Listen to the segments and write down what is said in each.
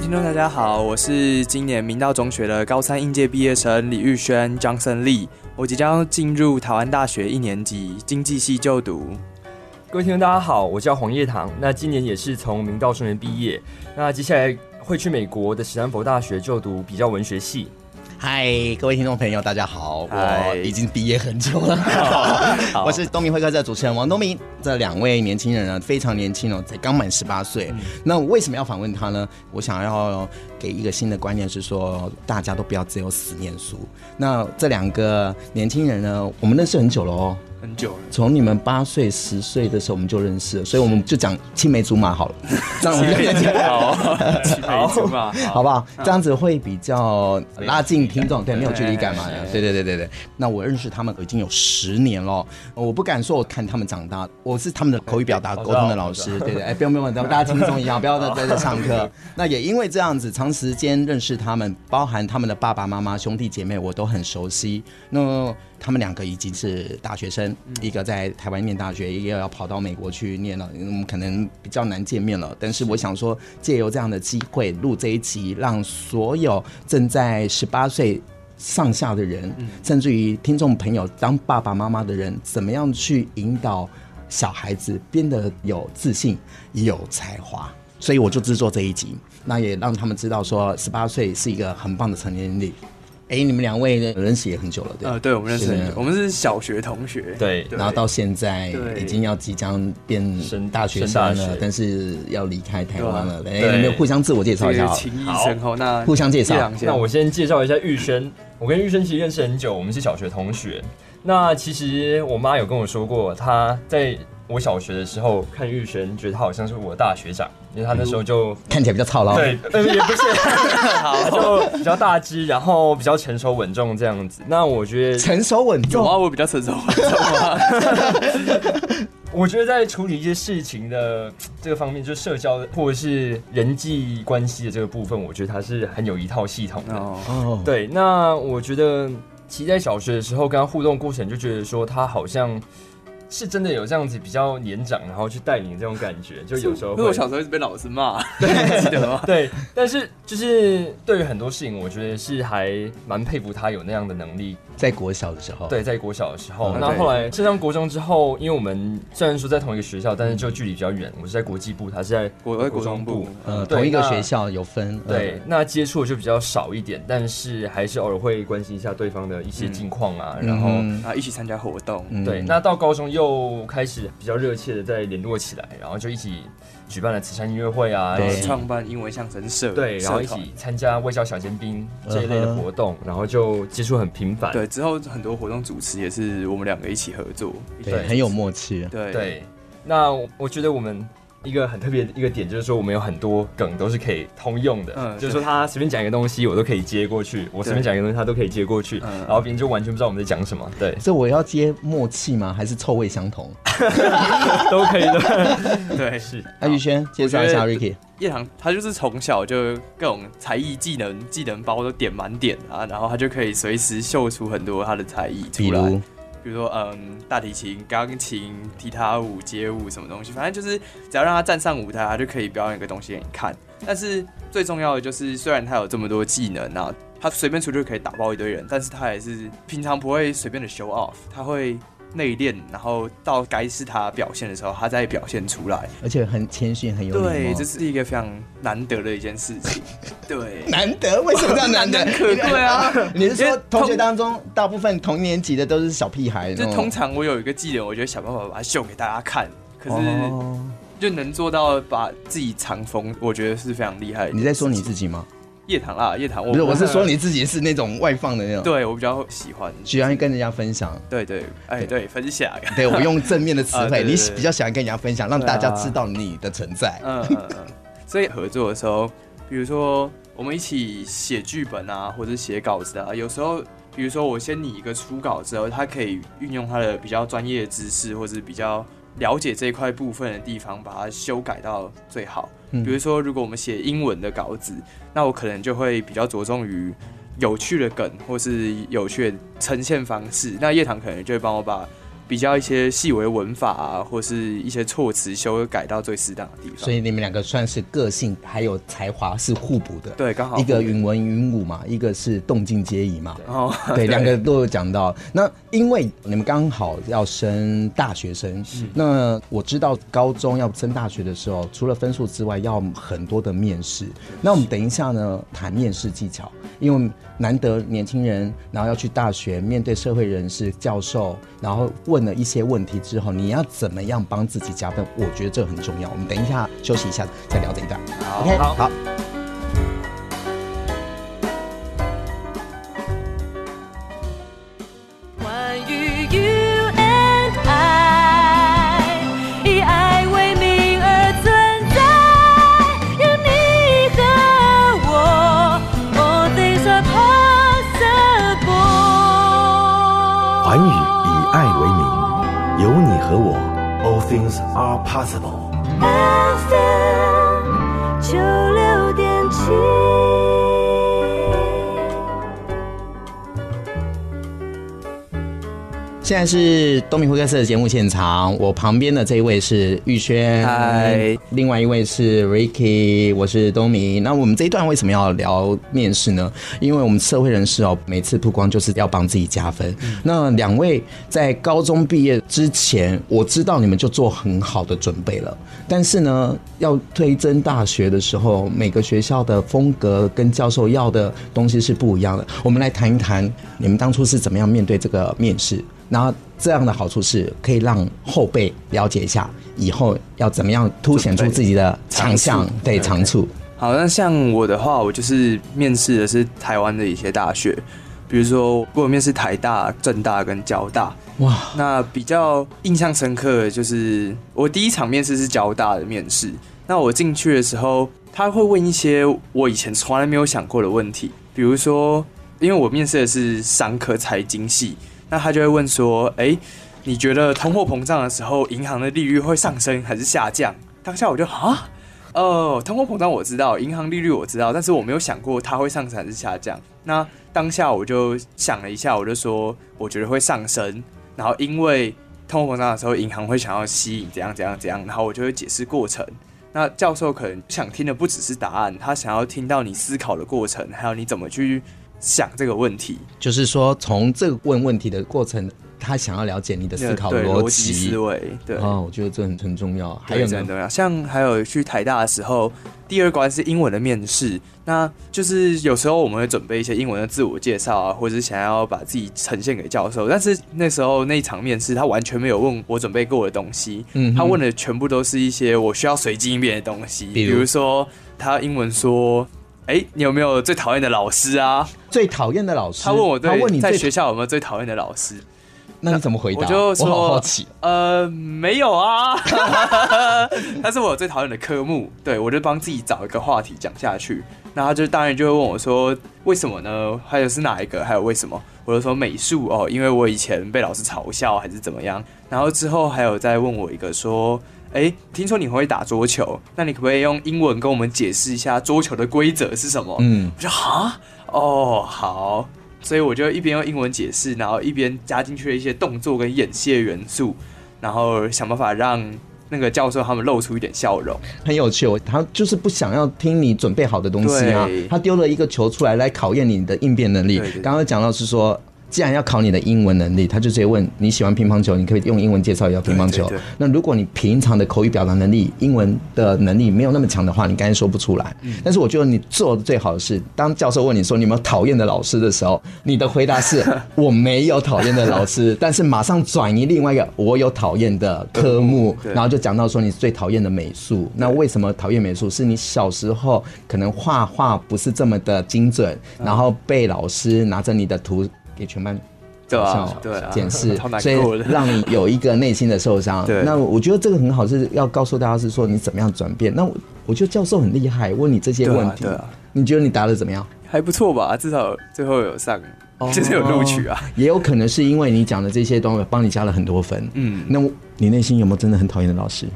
听众，大家好，我是今年明道中学的高三应届毕业生李玉轩张胜利我即将进入台湾大学一年级经济系就读。各位听众，大家好，我叫黄叶棠，那今年也是从明道中学毕业，那接下来会去美国的史丹佛大学就读比较文学系。嗨，各位听众朋友，大家好！我已经毕业很久了。我是东明会客室的主持人王东明。这两位年轻人呢，非常年轻哦，才刚满十八岁。嗯、那我为什么要访问他呢？我想要给一个新的观念，是说大家都不要只有死念书。那这两个年轻人呢，我们认识很久了哦。很久了，从你们八岁、十岁的时候我们就认识了，所以我们就讲青梅竹马好了，这样我们就讲好，青梅竹马，好。不好？这样子会比较拉近听众，对，没有距离感嘛，对对对对对。那我认识他们已经有十年了，我不敢说我看他们长大，我是他们的口语表达沟通的老师，对对，哎，不用不用，大家轻松一下，不要在这上课。那也因为这样子，长时间认识他们，包含他们的爸爸妈妈、兄弟姐妹，我都很熟悉。那他们两个已经是大学生，一个在台湾念大学，一个要跑到美国去念了，我们可能比较难见面了。但是我想说，借由这样的机会录这一集，让所有正在十八岁上下的人，甚至于听众朋友当爸爸妈妈的人，怎么样去引导小孩子变得有自信、有才华。所以我就制作这一集，那也让他们知道说，十八岁是一个很棒的成年龄。哎，你们两位认识也很久了，对？呃，对，我们认识很久，我们是小学同学，对。然后到现在已经要即将变大学生了，但是要离开台湾了。哎，有没有互相自我介绍一下？情谊深厚，那互相介绍。那我先介绍一下玉轩，我跟玉轩其实认识很久，我们是小学同学。那其实我妈有跟我说过，她在。我小学的时候看玉璇，觉得他好像是我的大学长，因为他那时候就看起来比较操劳，对，呃，也不是，好，就比较大只，然后比较成熟稳重这样子。那我觉得成熟稳重啊，我比较成熟稳重啊。我觉得在处理一些事情的这个方面，就社交或者是人际关系的这个部分，我觉得他是很有一套系统的。哦，对，那我觉得其实在小学的时候跟他互动过程，就觉得说他好像。是真的有这样子比较年长，然后去带领这种感觉，就有时候。因为我小时候一直被老师骂，对，记得吗？对，但是就是对于很多事情，我觉得是还蛮佩服他有那样的能力。在国小的时候，对，在国小的时候，那后来升上国中之后，因为我们虽然说在同一个学校，但是就距离比较远。我是在国际部，他是在国国中部，呃，同一个学校有分。对，那接触就比较少一点，但是还是偶尔会关心一下对方的一些近况啊，然后啊一起参加活动。对，那到高中又。又开始比较热切的在联络起来，然后就一起举办了慈善音乐会啊，创办英文相声社，对，然后一起参加微笑小尖兵这一类的活动，然后就接触很频繁。对，之后很多活动主持也是我们两个一起合作，对，很有默契。对对，那我觉得我们。一个很特别的一个点就是说，我们有很多梗都是可以通用的，嗯，就是说他随便讲一个东西，我都可以接过去；我随便讲一个东西，他都可以接过去，然后别人就完全不知道我们在讲什么。对，这我要接默契吗？还是臭味相同？都可以的。对，是。阿宇轩介绍一下 Ricky。叶棠他就是从小就各种才艺技能技能包都点满点啊，然后他就可以随时秀出很多他的才艺出来。比如比如说，嗯，大提琴、钢琴、吉他舞、街舞什么东西，反正就是只要让他站上舞台，他就可以表演一个东西给你看。但是最重要的就是，虽然他有这么多技能啊，他随便出去可以打爆一堆人，但是他也是平常不会随便的 show off，他会。内敛，然后到该是他表现的时候，他再表现出来，而且很谦逊，很有。对，这是一个非常难得的一件事情。对，难得？为什么这样难得？可贵 啊！你是说同学当中大部分同年级的都是小屁孩？就通常我有一个技能，我觉得想办法把它秀给大家看，可是就能做到把自己藏风，我觉得是非常厉害。你在说你自己吗？叶棠啊，叶棠，我不是，我是说你自己是那种外放的那种。对，我比较喜欢，喜欢跟人家分享。对对，哎对，分享。对，我用正面的词 汇，你比较喜欢跟人家分享，让大家知道你的存在。嗯嗯嗯。所以合作的时候，比如说我们一起写剧本啊，或者写稿子啊，有时候比如说我先拟一个初稿之后，他可以运用他的比较专业的知识，或是比较了解这一块部分的地方，把它修改到最好。比如说，如果我们写英文的稿子，那我可能就会比较着重于有趣的梗，或是有趣的呈现方式。那叶棠可能就会帮我把。比较一些细微文法啊，或是一些措辞修改到最适当的地方。所以你们两个算是个性还有才华是互补的。对，刚好一个云文云武嘛，一个是动静皆宜嘛。哦，对，两个都有讲到。那因为你们刚好要升大学生，是那我知道高中要升大学的时候，除了分数之外，要很多的面试。那我们等一下呢，谈面试技巧，因为难得年轻人，然后要去大学面对社会人士、教授，然后问。问了一些问题之后，你要怎么样帮自己加分？我觉得这很重要。我们等一下休息一下再聊这一段。好，OK，好。好 things are possible。现在是东明会客室的节目现场，我旁边的这一位是玉轩，嗨，另外一位是 Ricky，我是东明。那我们这一段为什么要聊面试呢？因为我们社会人士哦，每次曝光就是要帮自己加分。嗯、那两位在高中毕业之前，我知道你们就做很好的准备了，但是呢，要推甄大学的时候，每个学校的风格跟教授要的东西是不一样的。我们来谈一谈你们当初是怎么样面对这个面试。然后这样的好处是可以让后辈了解一下以后要怎么样凸显出自己的强项，对长处。好，那像我的话，我就是面试的是台湾的一些大学，比如说我面试台大、政大跟交大。哇，那比较印象深刻的就是我第一场面试是交大的面试。那我进去的时候，他会问一些我以前从来没有想过的问题，比如说，因为我面试的是商科财经系。那他就会问说：“哎、你觉得通货膨胀的时候，银行的利率会上升还是下降？”当下我就啊，哦，通货膨胀我知道，银行利率我知道，但是我没有想过它会上升还是下降。那当下我就想了一下，我就说：“我觉得会上升。”然后因为通货膨胀的时候，银行会想要吸引怎样怎样怎样，然后我就会解释过程。那教授可能想听的不只是答案，他想要听到你思考的过程，还有你怎么去。想这个问题，就是说从这个问问题的过程，他想要了解你的思考逻辑思维。对，哦，我觉得这很很重要。还有很重要，像还有去台大的时候，第二关是英文的面试。那就是有时候我们会准备一些英文的自我介绍啊，或者是想要把自己呈现给教授。但是那时候那一场面试，他完全没有问我准备过的东西。嗯，他问的全部都是一些我需要随机应变的东西，比如，比如说他英文说。你有没有最讨厌的老师啊？最讨厌的老师？他问我对，他问你在学校有没有最讨厌的老师？那你怎么回答？我就说，我好好奇。呃，没有啊，但是我有最讨厌的科目。对，我就帮自己找一个话题讲下去。那他就当然就会问我说，为什么呢？还有是哪一个？还有为什么？我就说美术哦，因为我以前被老师嘲笑还是怎么样。然后之后还有再问我一个说。哎、欸，听说你会打桌球，那你可不可以用英文跟我们解释一下桌球的规则是什么？嗯，我说哈，哦，好，所以我就一边用英文解释，然后一边加进去了一些动作跟演戏的元素，然后想办法让那个教授他们露出一点笑容，很有趣。他就是不想要听你准备好的东西啊，他丢了一个球出来来考验你的应变能力。刚刚讲到是说。既然要考你的英文能力，他就直接问你喜欢乒乓球，你可以用英文介绍一下乒乓球。对对对。那如果你平常的口语表达能力、英文的能力没有那么强的话，你刚才说不出来。嗯。但是我觉得你做的最好的是，当教授问你说你有没有讨厌的老师的时候，你的回答是 我没有讨厌的老师，但是马上转移另外一个我有讨厌的科目，然后就讲到说你最讨厌的美术。那为什么讨厌美术？是你小时候可能画画不是这么的精准，然后被老师拿着你的图。给全班对啊，对啊，检视，所以让你有一个内心的受伤。对，那我觉得这个很好，是要告诉大家是说你怎么样转变。那我觉得教授很厉害，问你这些问题，对啊，你觉得你答的怎么样？还不错吧，至少最后有上，就是有录取啊。也有可能是因为你讲的这些东西帮你加了很多分。嗯，那你内心有没有真的很讨厌的老师？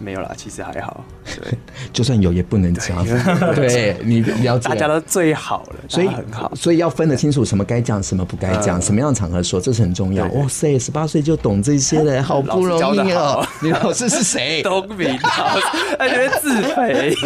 没有啦，其实还好。对，就算有也不能加分。对，你了解，大家都最好了，所以很好，所以要分得清楚什么该讲，什么不该讲，什么样的场合说，这是很重要。哇塞，十八岁就懂这些了，好不容易哦。你老师是谁？东明老师，他觉得自肥。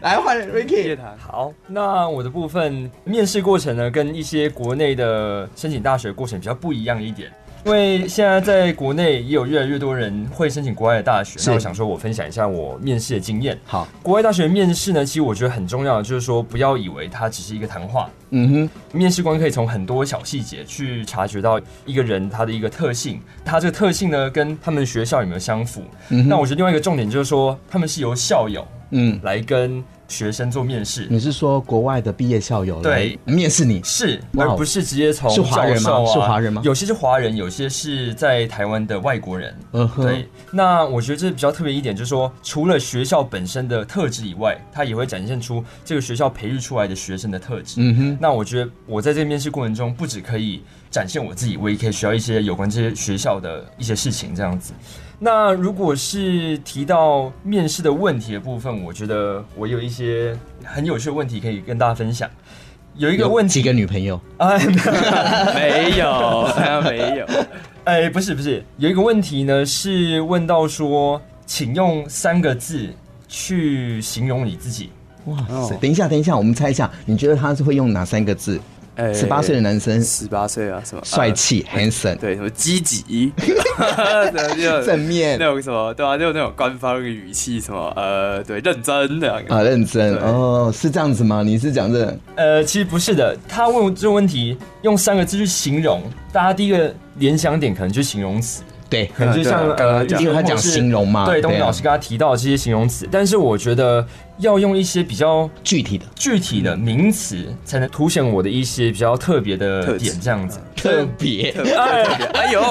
来换 Ricky。好，那我的部分面试过程呢，跟一些国内的申请大学过程比较不一样一点。因为现在在国内也有越来越多人会申请国外的大学，那我想说，我分享一下我面试的经验。好，国外大学面试呢，其实我觉得很重要的就是说，不要以为它只是一个谈话。嗯哼，面试官可以从很多小细节去察觉到一个人他的一个特性，他这个特性呢，跟他们学校有没有相符？嗯，那我觉得另外一个重点就是说，他们是由校友嗯来跟。学生做面试，你是说国外的毕业校友对面试你是，而不是直接从是华人吗？是华人吗？有些是华人，有些是在台湾的外国人。嗯哼，对。那我觉得这比较特别一点，就是说，除了学校本身的特质以外，它也会展现出这个学校培育出来的学生的特质。嗯哼，那我觉得我在这面试过程中，不止可以展现我自己，我也可以学到一些有关这些学校的一些事情，这样子。那如果是提到面试的问题的部分，我觉得我有一些很有趣的问题可以跟大家分享。有一个问题，几个女朋友？哎，没有，还没有。哎，不是不是，有一个问题呢，是问到说，请用三个字去形容你自己。哇塞！等一下，等一下，我们猜一下，你觉得他是会用哪三个字？十八岁的男生，十八岁啊，什么？帅气、handsome，对，什么积极，正面，那种什么，对啊，就那种官方语气，什么？呃，对，认真的啊，认真哦，是这样子吗？你是讲这？呃，其实不是的，他问这个问题用三个字去形容，大家第一个联想点可能就是形容词。对，可能就像呃，因为他讲形容嘛，对，东明老师刚刚提到的这些形容词，但是我觉得要用一些比较具体的、具体的名词，才能凸显我的一些比较特别的点，这样子。特别，哎呦，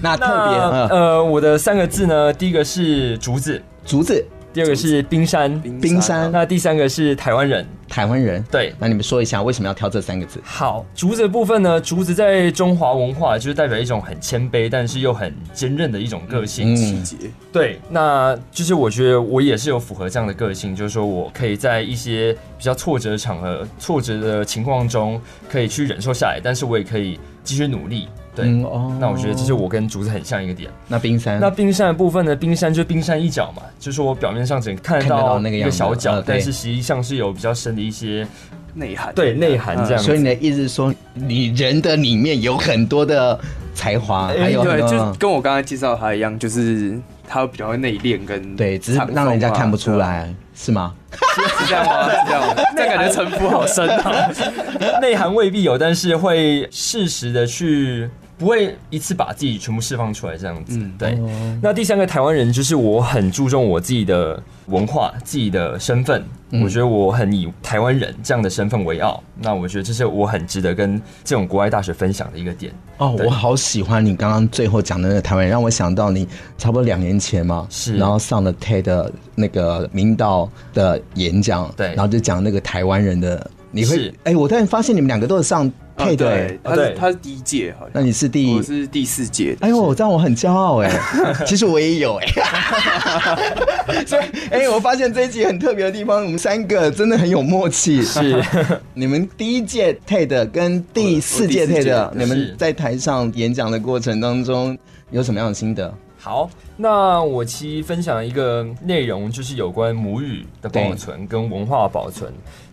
那特别，呃，我的三个字呢，第一个是竹子，竹子。第二个是冰山，冰山。那第三个是台湾人，台湾人。对，那你们说一下为什么要挑这三个字？好，竹子的部分呢，竹子在中华文化就是代表一种很谦卑，但是又很坚韧的一种个性。细节。对，那就是我觉得我也是有符合这样的个性，就是说我可以在一些比较挫折的场合、挫折的情况中，可以去忍受下来，但是我也可以继续努力。对，嗯哦，那我觉得这是我跟竹子很像一个点。那冰山，那冰山的部分呢？冰山就冰山一角嘛，就是我表面上只能看得到那个小角，但是实际上是有比较深的一些内涵。对，内涵这样。所以你的意思是说，你人的里面有很多的才华，还有对，就跟我刚才介绍他一样，就是他比较内敛，跟对，只是让人家看不出来，是吗？是这样吗？是这样吗？这感觉城府好深啊。内涵未必有，但是会适时的去。不会一次把自己全部释放出来这样子，嗯、对。哦、那第三个台湾人就是我很注重我自己的文化、自己的身份，嗯、我觉得我很以台湾人这样的身份为傲。那我觉得这是我很值得跟这种国外大学分享的一个点。哦，我好喜欢你刚刚最后讲的那个台湾人，让我想到你差不多两年前嘛，是，然后上了 TED 那个明道的演讲，对，然后就讲那个台湾人的，你会，哎是，我突然发现你们两个都是上。配对，他是他是第一届，好像。那你是第？我是第四届。哎呦，这样我很骄傲哎。其实我也有哎。所以，哎，我发现这一集很特别的地方，我们三个真的很有默契。是，你们第一届 TED 跟第四届 TED，你们在台上演讲的过程当中有什么样的心得？好，那我其实分享一个内容，就是有关母语的保存跟文化保存。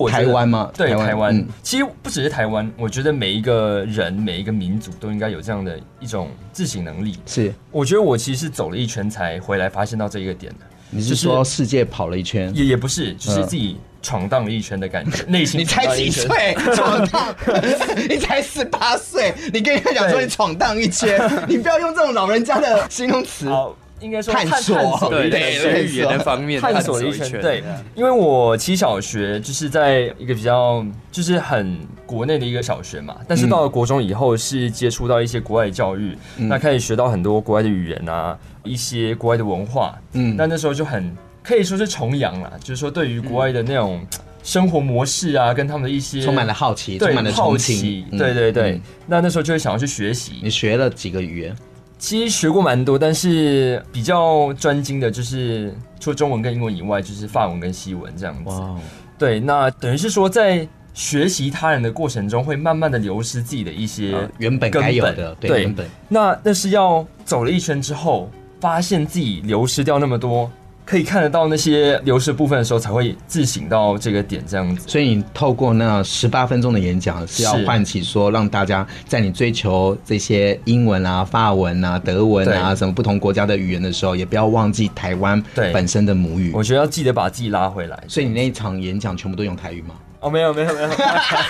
台湾吗？对，台湾。嗯、其实不只是台湾，我觉得每一个人、每一个民族都应该有这样的一种自省能力。是，我觉得我其实是走了一圈才回来发现到这一个点的。你是说世界跑了一圈？也也不是，就是自己。闯荡了一圈的感觉，内心你才几岁？闯荡？你才十八岁？你跟他讲说你闯荡一圈，你不要用这种老人家的形容词。好，应该说探索，对对，学语言的方面探索了一圈。对，因为我其实小学就是在一个比较就是很国内的一个小学嘛，但是到了国中以后是接触到一些国外教育，嗯、那开始学到很多国外的语言啊，一些国外的文化。嗯，那那时候就很。可以说是崇洋啦，就是说对于国外的那种生活模式啊，跟他们的一些充满了好奇，对充满了好奇，对对对。嗯、那那时候就会想要去学习。你学了几个语言？其实学过蛮多，但是比较专精的就是除了中文跟英文以外，就是法文跟西文这样子。哇，对，那等于是说在学习他人的过程中，会慢慢的流失自己的一些、啊、原本该有的。对，对原本。那那是要走了一圈之后，发现自己流失掉那么多。可以看得到那些流失部分的时候，才会自省到这个点这样子。所以你透过那十八分钟的演讲，是要唤起说，让大家在你追求这些英文啊、法文啊、德文啊什么不同国家的语言的时候，也不要忘记台湾本身的母语。我觉得要记得把自己拉回来。所以你那一场演讲全部都用台语吗？哦，没有，没有，没有。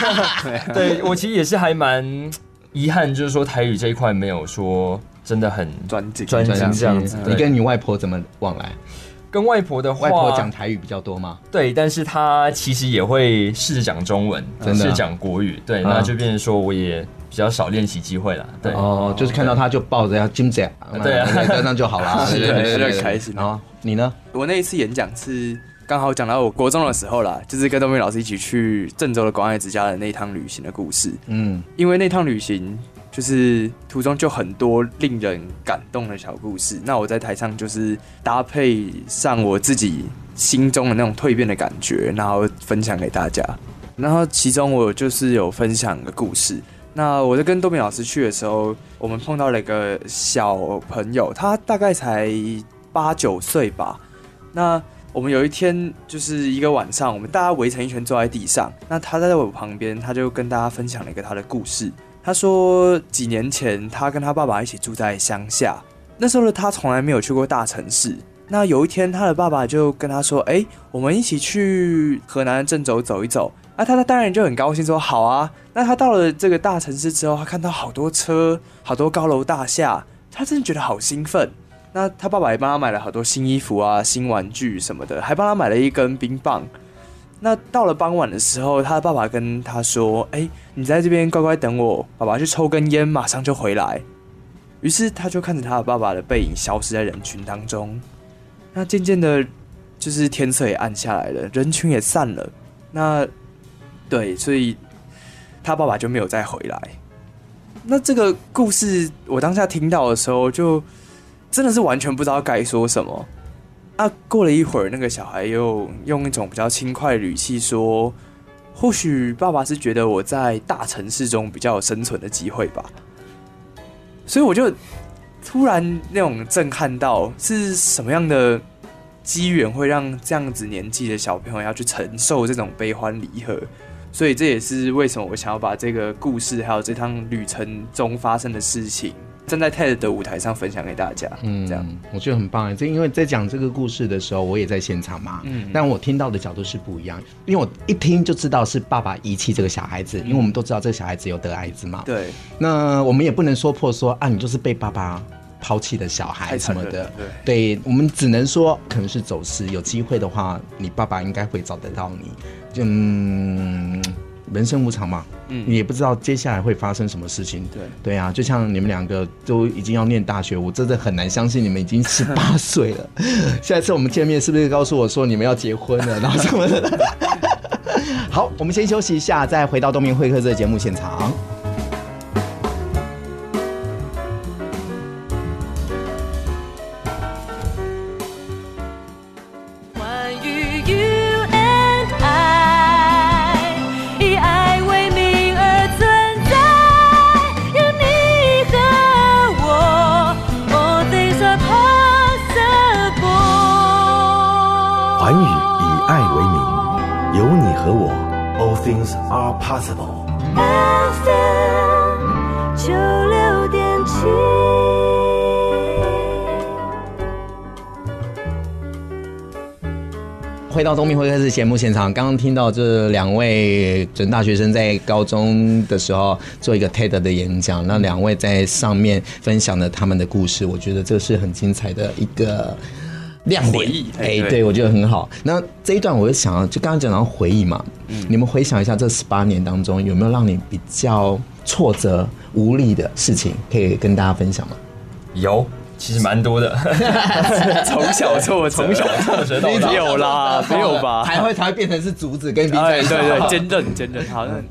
对，我其实也是还蛮遗憾，就是说台语这一块没有说真的很专精专精这样子。你跟你外婆怎么往来？跟外婆的话，外婆讲台语比较多吗？对，但是她其实也会试着讲中文，真的讲国语。对，那就变成说我也比较少练习机会了。对哦，就是看到她就抱着要金姐，对啊，这样就好了，对对对，开心。然后你呢？我那一次演讲是刚好讲到我国中的时候啦，就是跟东明老师一起去郑州的广爱之家的那一趟旅行的故事。嗯，因为那趟旅行。就是途中就很多令人感动的小故事，那我在台上就是搭配上我自己心中的那种蜕变的感觉，然后分享给大家。然后其中我就是有分享一个故事。那我在跟多明老师去的时候，我们碰到了一个小朋友，他大概才八九岁吧。那我们有一天就是一个晚上，我们大家围成一圈坐在地上，那他在我旁边，他就跟大家分享了一个他的故事。他说，几年前他跟他爸爸一起住在乡下，那时候的他从来没有去过大城市。那有一天，他的爸爸就跟他说：“哎，我们一起去河南郑州走一走。”啊，他他当然就很高兴，说：“好啊。”那他到了这个大城市之后，他看到好多车，好多高楼大厦，他真的觉得好兴奋。那他爸爸也帮他买了好多新衣服啊、新玩具什么的，还帮他买了一根冰棒。那到了傍晚的时候，他的爸爸跟他说：“哎，你在这边乖乖等我，爸爸去抽根烟，马上就回来。”于是他就看着他的爸爸的背影消失在人群当中。那渐渐的，就是天色也暗下来了，人群也散了。那对，所以他爸爸就没有再回来。那这个故事我当下听到的时候，就真的是完全不知道该说什么。啊，过了一会儿，那个小孩又用一种比较轻快的语气说：“或许爸爸是觉得我在大城市中比较有生存的机会吧。”所以我就突然那种震撼到，是什么样的机缘会让这样子年纪的小朋友要去承受这种悲欢离合？所以这也是为什么我想要把这个故事还有这趟旅程中发生的事情。站在 TED 的舞台上分享给大家，嗯，这样我觉得很棒。这因为在讲这个故事的时候，我也在现场嘛，嗯，但我听到的角度是不一样，因为我一听就知道是爸爸遗弃这个小孩子，因为我们都知道这个小孩子有得艾滋嘛，对。那我们也不能说破说啊，你就是被爸爸抛弃的小孩什么的，对，对，我们只能说可能是走失，有机会的话，你爸爸应该会找得到你，嗯。人生无常嘛，嗯，你也不知道接下来会发生什么事情。对对啊，就像你们两个都已经要念大学，我真的很难相信你们已经十 八岁了。下一次我们见面是不是告诉我说你们要结婚了，然后什么的？好，我们先休息一下，再回到东明会客这个节目现场。回到东明会客室节目现场，刚刚听到这两位准大学生在高中的时候做一个 TED 的演讲，那两位在上面分享了他们的故事，我觉得这是很精彩的一个。亮点，哎，欸、对，对我觉得很好。那这一段，我就想要，就刚刚讲到回忆嘛，嗯，你们回想一下，这十八年当中有没有让你比较挫折、无力的事情，可以跟大家分享吗？有，其实蛮多的。从小挫折，从小挫折到大，没有啦，没有吧？还会才会变成是竹子跟比赛，哎，对对，坚韧坚韧，好像。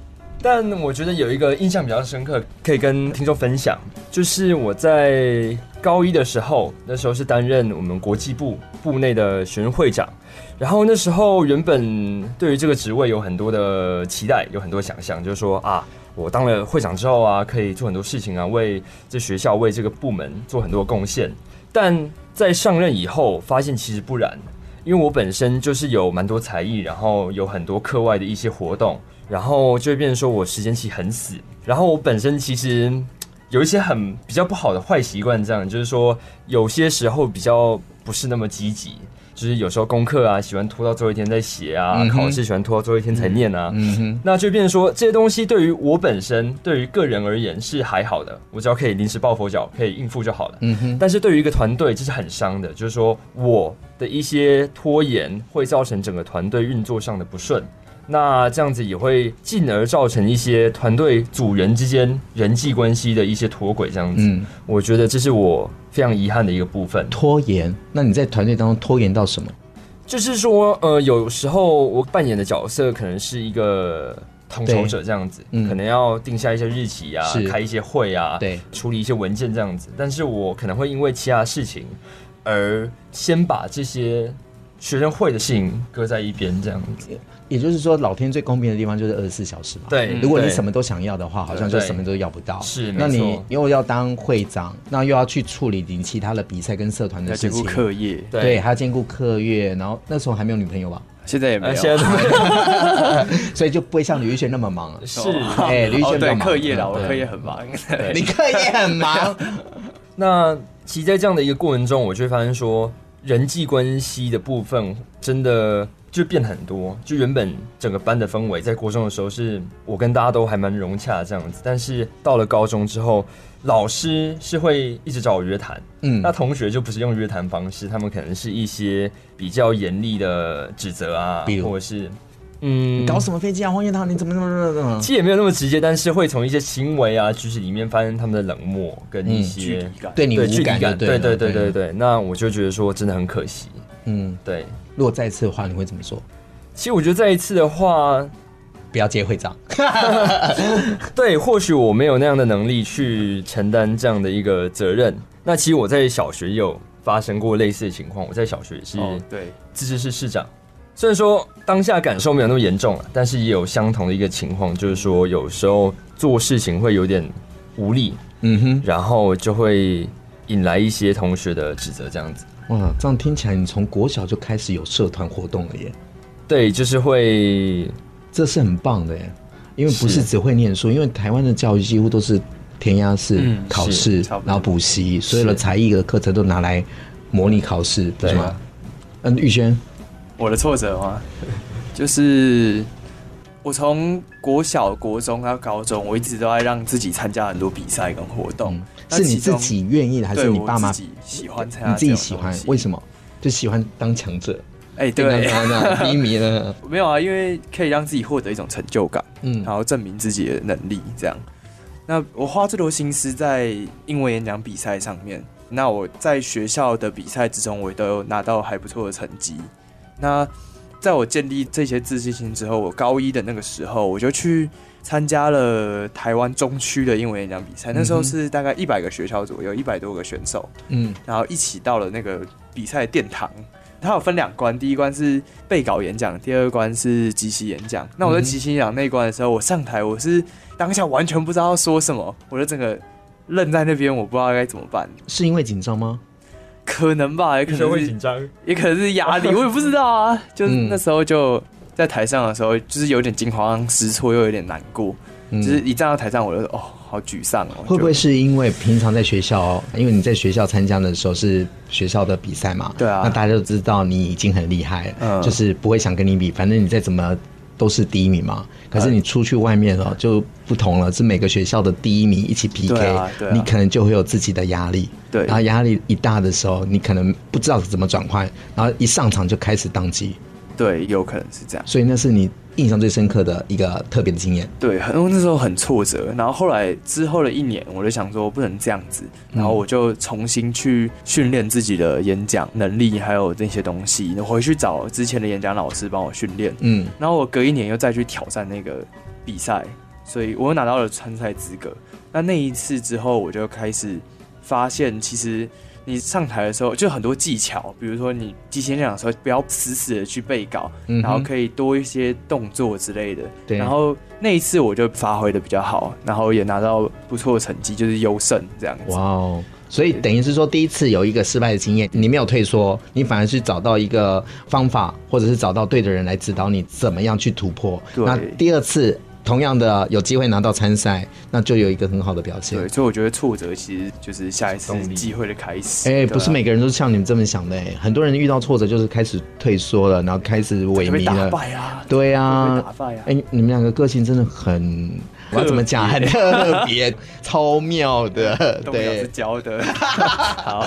但我觉得有一个印象比较深刻，可以跟听众分享，就是我在高一的时候，那时候是担任我们国际部部内的学生会长，然后那时候原本对于这个职位有很多的期待，有很多想象，就是说啊，我当了会长之后啊，可以做很多事情啊，为这学校为这个部门做很多贡献。但在上任以后，发现其实不然，因为我本身就是有蛮多才艺，然后有很多课外的一些活动。然后就会变成说我时间其实很死，然后我本身其实有一些很比较不好的坏习惯，这样就是说有些时候比较不是那么积极，就是有时候功课啊喜欢拖到最后一天再写啊，嗯、考试喜欢拖到最后一天才念啊，嗯哼，那就变成说这些东西对于我本身对于个人而言是还好的，我只要可以临时抱佛脚可以应付就好了，嗯哼，但是对于一个团队这是很伤的，就是说我的一些拖延会造成整个团队运作上的不顺。那这样子也会进而造成一些团队组员之间人际关系的一些脱轨，这样子。嗯，我觉得这是我非常遗憾的一个部分。拖延？那你在团队当中拖延到什么？就是说，呃，有时候我扮演的角色可能是一个统筹者，这样子，嗯，可能要定下一些日期啊，开一些会啊，对，处理一些文件这样子。但是我可能会因为其他事情而先把这些学生会的事情搁在一边，这样子。也就是说，老天最公平的地方就是二十四小时嘛。对，如果你什么都想要的话，好像就什么都要不到。是，那你又要当会长，那又要去处理你其他的比赛跟社团的事情，兼顾课业。对，还要兼顾课业。然后那时候还没有女朋友吧？现在也没有，现在没有。所以就不会像吕玉轩那么忙了。是，哎，吕玉轩对课业了，我课业很忙。你课业很忙。那其实在这样的一个过程中，我就会发现说，人际关系的部分真的。就变很多，就原本整个班的氛围，在国中的时候是我跟大家都还蛮融洽这样子，但是到了高中之后，老师是会一直找我约谈，嗯，那同学就不是用约谈方式，他们可能是一些比较严厉的指责啊，比或者是嗯，搞什么飞机啊，黄彦堂，你怎么怎么怎么？其实也没有那么直接，但是会从一些行为啊、举止里面发现他们的冷漠跟一些、嗯、对你无感，对对对对对对，那我就觉得说真的很可惜，嗯，对。如果再一次的话，你会怎么做？其实我觉得再一次的话，不要接会长。对，或许我没有那样的能力去承担这样的一个责任。那其实我在小学也有发生过类似的情况。我在小学也是对自治市市长，虽然说当下感受没有那么严重了，但是也有相同的一个情况，就是说有时候做事情会有点无力，嗯哼，然后就会引来一些同学的指责，这样子。哇，这样听起来，你从国小就开始有社团活动了耶？对，就是会，这是很棒的耶。因为不是只会念书，因为台湾的教育几乎都是填鸭式考试，然后补习，所有的才艺的课程都拿来模拟考试，对吗？嗯，玉轩，我的挫折吗？就是我从国小、国中到高中，我一直都在让自己参加很多比赛跟活动。嗯是你自己愿意的，还是你爸妈喜欢自己喜欢？为什么？就喜欢当强者？哎、欸，对，低迷了。没有啊，因为可以让自己获得一种成就感，嗯，然后证明自己的能力，这样。那我花最多心思在英文演讲比赛上面。那我在学校的比赛之中，我也都有拿到还不错的成绩。那在我建立这些自信心之后，我高一的那个时候，我就去。参加了台湾中区的英文演讲比赛，那时候是大概一百个学校左右，一百多个选手，嗯，然后一起到了那个比赛殿堂。它有分两关，第一关是背稿演讲，第二关是即席演讲。那我在即席演讲那一关的时候，我上台，我是当下完全不知道要说什么，我就整个愣在那边，我不知道该怎么办。是因为紧张吗？可能吧，也可能会紧张，也可能是压力，我也不知道啊。就是那时候就。在台上的时候，就是有点惊慌失措，又有点难过。嗯、就是一站到台上，我就哦，好沮丧哦。会不会是因为平常在学校，因为你在学校参加的时候是学校的比赛嘛？对啊。那大家都知道你已经很厉害，嗯，就是不会想跟你比，反正你再怎么都是第一名嘛。可是你出去外面哦就不同了，是每个学校的第一名一起 PK，你可能就会有自己的压力。对。然后压力一大的时候，你可能不知道怎么转换，然后一上场就开始当机。对，有可能是这样，所以那是你印象最深刻的一个特别的经验。对，很那时候很挫折，然后后来之后的一年，我就想说不能这样子，然后我就重新去训练自己的演讲能力，还有那些东西，我回去找之前的演讲老师帮我训练。嗯，然后我隔一年又再去挑战那个比赛，所以我又拿到了参赛资格。那那一次之后，我就开始发现，其实。你上台的时候就很多技巧，比如说你即兴演讲的时候，不要死死的去背稿，嗯、然后可以多一些动作之类的。对。然后那一次我就发挥的比较好，然后也拿到不错的成绩，就是优胜这样子。哇哦！所以等于是说，第一次有一个失败的经验，你没有退缩，你反而是找到一个方法，或者是找到对的人来指导你怎么样去突破。对。那第二次。同样的有机会拿到参赛，那就有一个很好的表现。对，所以我觉得挫折其实就是下一次机会的开始。哎、欸，不是每个人都是像你们这么想的，哎，很多人遇到挫折就是开始退缩了，然后开始萎靡了。打败啊！对啊，哎、欸，你们两个个性真的很，我要怎么讲？很特别，超妙的。对，是教的。好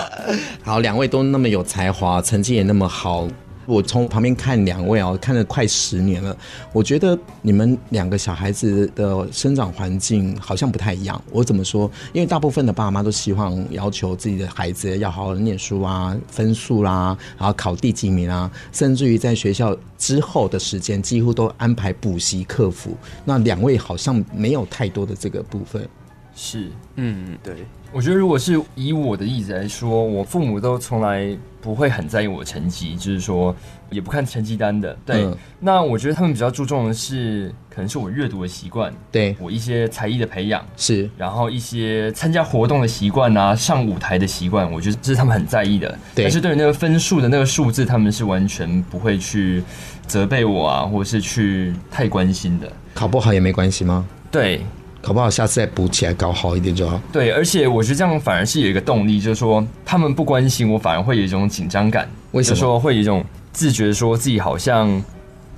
好，两位都那么有才华，成绩也那么好。我从旁边看两位哦，看了快十年了。我觉得你们两个小孩子的生长环境好像不太一样。我怎么说？因为大部分的爸妈都希望要求自己的孩子要好好念书啊，分数啦、然后考第几名啊，甚至于在学校之后的时间，几乎都安排补习课辅。那两位好像没有太多的这个部分。是，嗯，对。我觉得，如果是以我的例子来说，我父母都从来不会很在意我的成绩，就是说也不看成绩单的。对，嗯、那我觉得他们比较注重的是，可能是我阅读的习惯，对我一些才艺的培养，是，然后一些参加活动的习惯啊，上舞台的习惯，我觉得这是他们很在意的。对，但是对于那个分数的那个数字，他们是完全不会去责备我啊，或者是去太关心的。考不好也没关系吗？对。考不好，下次再补起来，搞好一点就好。对，而且我觉得这样反而是有一个动力，就是说他们不关心我，反而会有一种紧张感。为什么？说会有一种自觉，说自己好像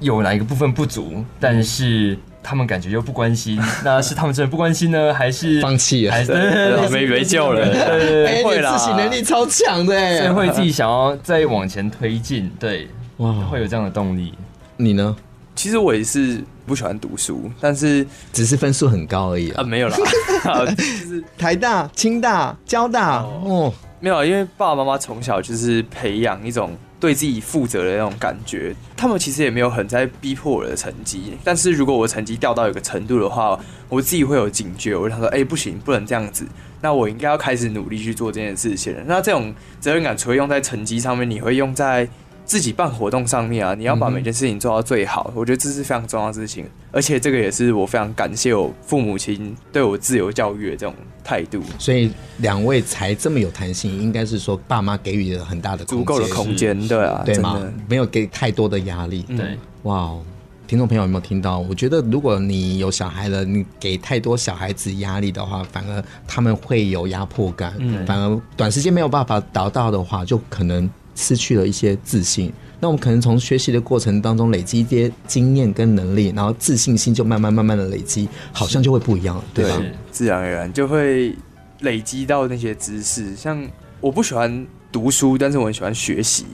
有哪一个部分不足，但是他们感觉又不关心。那是他们真的不关心呢，还是 放弃了？还是 没没救了？哎，你自省能力超强的，所以会自己想要再往前推进。对，哇，会有这样的动力。你呢？其实我也是不喜欢读书，但是只是分数很高而已啊，啊没有啦，就是台大、清大、交大哦，哦，没有，因为爸爸妈妈从小就是培养一种对自己负责的那种感觉，他们其实也没有很在逼迫我的成绩，但是如果我成绩掉到一个程度的话，我自己会有警觉，我就想说，哎、欸，不行，不能这样子，那我应该要开始努力去做这件事情了。那这种责任感除了用在成绩上面，你会用在自己办活动上面啊，你要把每件事情做到最好，嗯、我觉得这是非常重要的事情。而且这个也是我非常感谢我父母亲对我自由教育的这种态度。所以两位才这么有弹性，应该是说爸妈给予了很大的足够的空间，对啊，对吗？没有给太多的压力。对，哇哦，听众朋友有没有听到？我觉得如果你有小孩了，你给太多小孩子压力的话，反而他们会有压迫感，嗯，反而短时间没有办法达到的话，就可能。失去了一些自信，那我们可能从学习的过程当中累积一些经验跟能力，然后自信心就慢慢慢慢的累积，好像就会不一样了，对吧？自然而然就会累积到那些知识。像我不喜欢读书，但是我很喜欢学习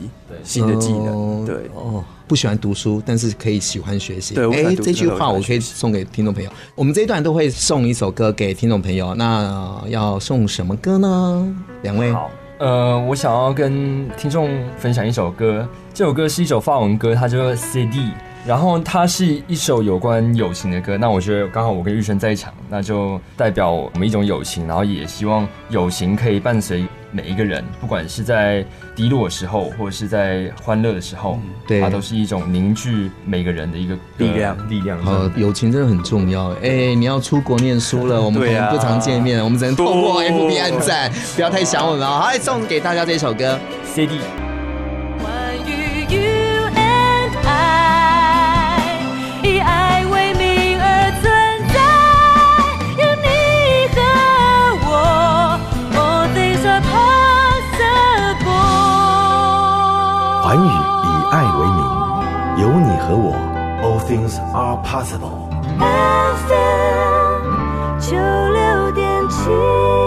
新的技能。对哦，不喜欢读书，但是可以喜欢学习。对，哎、欸，这句话我可以送给听众朋友。我们这一段都会送一首歌给听众朋友，那要送什么歌呢？两位。好呃，我想要跟听众分享一首歌，这首歌是一首法文歌，它叫做《CD》，然后它是一首有关友情的歌。那我觉得刚好我跟玉生在场，那就代表我们一种友情，然后也希望友情可以伴随。每一个人，不管是在低落的时候，或者是在欢乐的时候，嗯、对，它都是一种凝聚每个人的一个力量。力量，呃，友情真的很重要。哎、欸，你要出国念书了，我们可能不常见面，啊、我们只能透过 FB 按赞，不要太想我们啊！好，送给大家这首歌，CD。things are possible。FM 九六点七。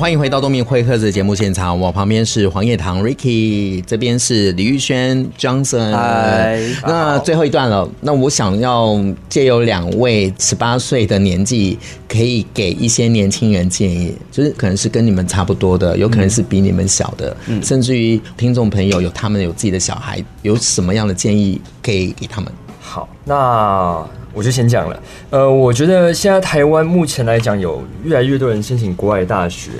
欢迎回到东明会客室节目现场，我旁边是黄叶堂 Ricky，这边是李玉轩 Johnson。嗨，那最后一段了，那我想要借由两位十八岁的年纪，可以给一些年轻人建议，就是可能是跟你们差不多的，有可能是比你们小的，嗯、甚至于听众朋友有他们有自己的小孩，有什么样的建议可以给他们？好，那。我就先讲了，呃，我觉得现在台湾目前来讲，有越来越多人申请国外大学。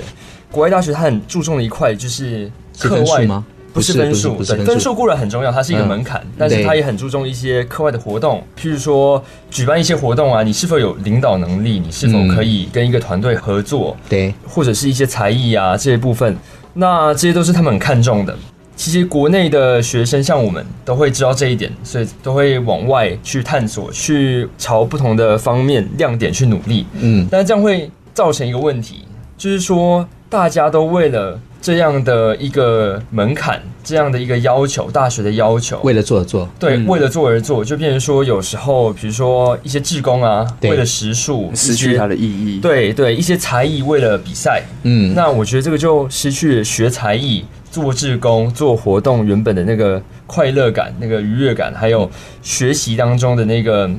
国外大学它很注重的一块就是课外吗？不是分数，对，分数固然很重要，它是一个门槛，嗯、但是它也很注重一些课外的活动，譬如说举办一些活动啊，你是否有领导能力，你是否可以跟一个团队合作，对、嗯，或者是一些才艺啊这些部分，那这些都是他们很看重的。其实国内的学生像我们都会知道这一点，所以都会往外去探索，去朝不同的方面亮点去努力。嗯，但是这样会造成一个问题，就是说大家都为了这样的一个门槛，这样的一个要求，大学的要求，为了做而做，对，为了做而做，就变成说有时候，比如说一些志工啊，为了时数失去它的意义。对对，一些才艺为了比赛，嗯，那我觉得这个就失去了学才艺。做志工、做活动，原本的那个快乐感、那个愉悦感，还有学习当中的那个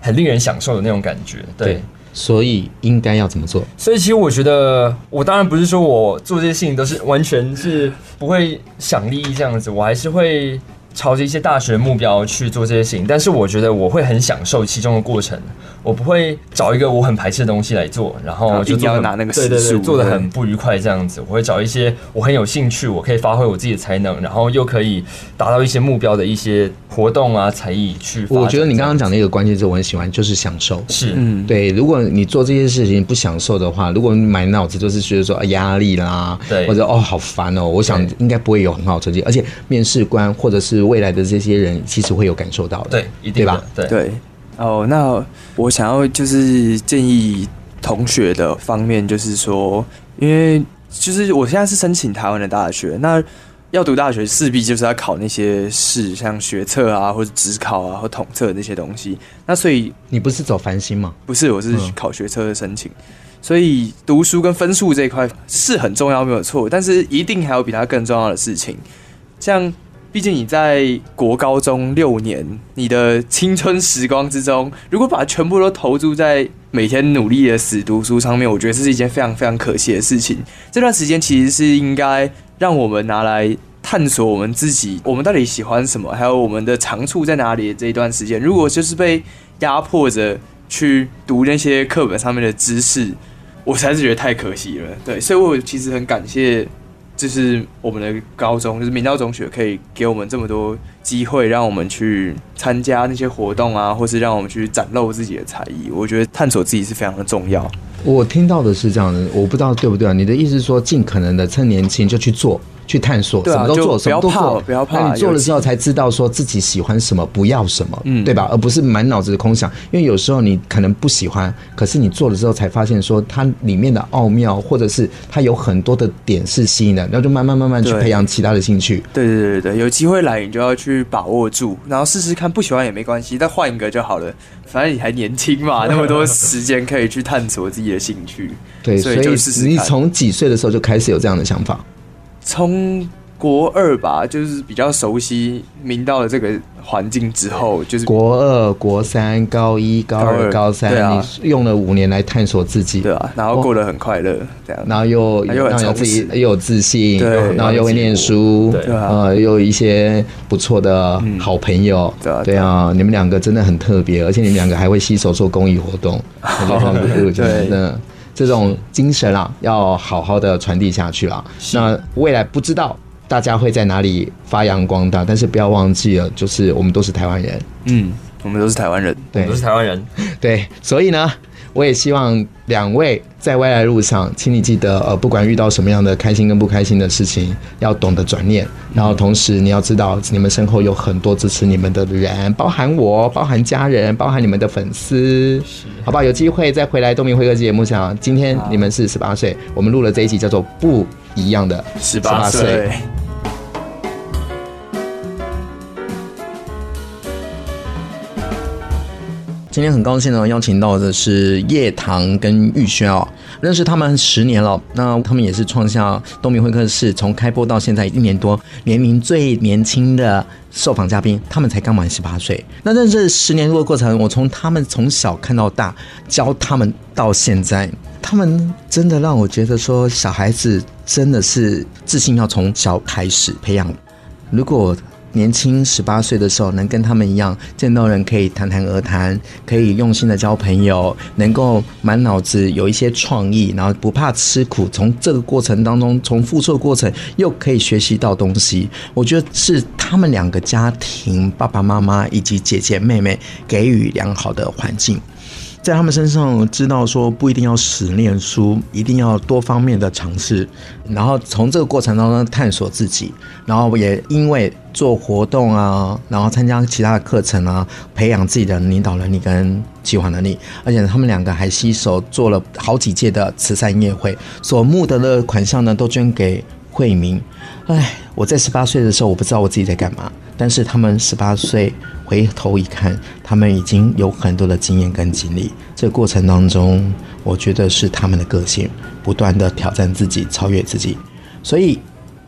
很令人享受的那种感觉，对。对，所以应该要怎么做？所以其实我觉得，我当然不是说我做这些事情都是完全是不会想利益这样子，我还是会。朝着一些大学目标去做这些事情，但是我觉得我会很享受其中的过程，我不会找一个我很排斥的东西来做，然后就要拿那个对对对，做的很不愉快这样子。我会找一些我很有兴趣，我可以发挥我自己的才能，然后又可以达到一些目标的一些活动啊才艺去。我觉得你刚刚讲的一个关键字我很喜欢，就是享受。是，嗯，对。如果你做这些事情不享受的话，如果你满脑子都是觉得说压力啦，对，或者哦好烦哦，我想应该不会有很好成绩，而且面试官或者是。未来的这些人其实会有感受到的，对，一定对吧？对对。哦，那我想要就是建议同学的方面，就是说，因为就是我现在是申请台湾的大学，那要读大学势必就是要考那些试，像学测啊，或者职考啊，或统测那些东西。那所以你不是走繁星吗？不是，我是考学测的申请。嗯、所以读书跟分数这一块是很重要，没有错。但是一定还有比它更重要的事情，像。毕竟你在国高中六年，你的青春时光之中，如果把全部都投注在每天努力的死读书上面，我觉得这是一件非常非常可惜的事情。这段时间其实是应该让我们拿来探索我们自己，我们到底喜欢什么，还有我们的长处在哪里。这一段时间，如果就是被压迫着去读那些课本上面的知识，我实在是觉得太可惜了。对，所以我其实很感谢。就是我们的高中，就是明道中学，可以给我们这么多机会，让我们去参加那些活动啊，或是让我们去展露自己的才艺。我觉得探索自己是非常的重要。我听到的是这样的，我不知道对不对啊？你的意思是说，尽可能的趁年轻就去做。去探索，什么都做，什么都做，不要怕。那你做了之后才知道说自己喜欢什么，不要什么，嗯，对吧？而不是满脑子的空想。因为有时候你可能不喜欢，可是你做了之后才发现说它里面的奥妙，或者是它有很多的点是吸引的，然后就慢慢慢慢去培养其他的兴趣。对对对对，有机会来你就要去把握住，然后试试看，不喜欢也没关系，再换一个就好了。反正你还年轻嘛，那么多时间可以去探索自己的兴趣。对，所以你从几岁的时候就开始有这样的想法？从国二吧，就是比较熟悉明道的这个环境之后，就是国二、国三、高一、高二、高三，对啊，你用了五年来探索自己，对啊，然后过得很快乐，这样，然后又又很有自己又有自信，对，然后又会念书，对啊，又有一些不错的好朋友，对啊，对啊，你们两个真的很特别，而且你们两个还会携手做公益活动，对，真的这种精神啊，要好好的传递下去啊。那未来不知道。大家会在哪里发扬光大？但是不要忘记了，就是我们都是台湾人。嗯，我们都是台湾人，对，都是台湾人。对，所以呢，我也希望两位在未来路上，请你记得，呃，不管遇到什么样的开心跟不开心的事情，要懂得转念。然后同时你要知道，你们身后有很多支持你们的人，包含我，包含家人，包含你们的粉丝，好不好？有机会再回来东明会客节目上。今天你们是十八岁，我们录了这一集叫做《不一样的十八岁》。今天很高兴呢，邀请到的是叶棠跟玉轩哦，认识他们十年了。那他们也是创下东明会客室从开播到现在一年多年龄最年轻的受访嘉宾，他们才刚满十八岁。那在这十年多的过程，我从他们从小看到大，教他们到现在，他们真的让我觉得说，小孩子真的是自信要从小开始培养。如果年轻十八岁的时候，能跟他们一样，见到人可以谈谈而谈，可以用心的交朋友，能够满脑子有一些创意，然后不怕吃苦，从这个过程当中，从付出的过程又可以学习到东西。我觉得是他们两个家庭，爸爸妈妈以及姐姐妹妹给予良好的环境。在他们身上知道说，不一定要死念书，一定要多方面的尝试，然后从这个过程当中探索自己，然后也因为做活动啊，然后参加其他的课程啊，培养自己的领导能力跟计划能力，而且他们两个还携手做了好几届的慈善音乐会，所募得的款项呢都捐给惠民。哎，我在十八岁的时候，我不知道我自己在干嘛。但是他们十八岁回头一看，他们已经有很多的经验跟经历。这个过程当中，我觉得是他们的个性，不断的挑战自己，超越自己。所以，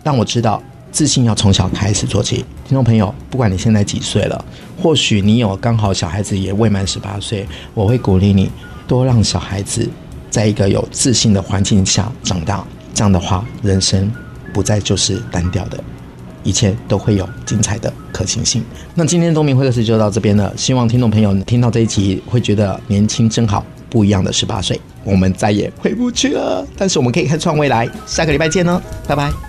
让我知道自信要从小开始做起。听众朋友，不管你现在几岁了，或许你有刚好小孩子也未满十八岁，我会鼓励你多让小孩子在一个有自信的环境下长大。这样的话，人生不再就是单调的。一切都会有精彩的可行性。那今天东明会客室就到这边了，希望听众朋友听到这一集会觉得年轻真好，不一样的十八岁，我们再也回不去了。但是我们可以开创未来，下个礼拜见哦，拜拜。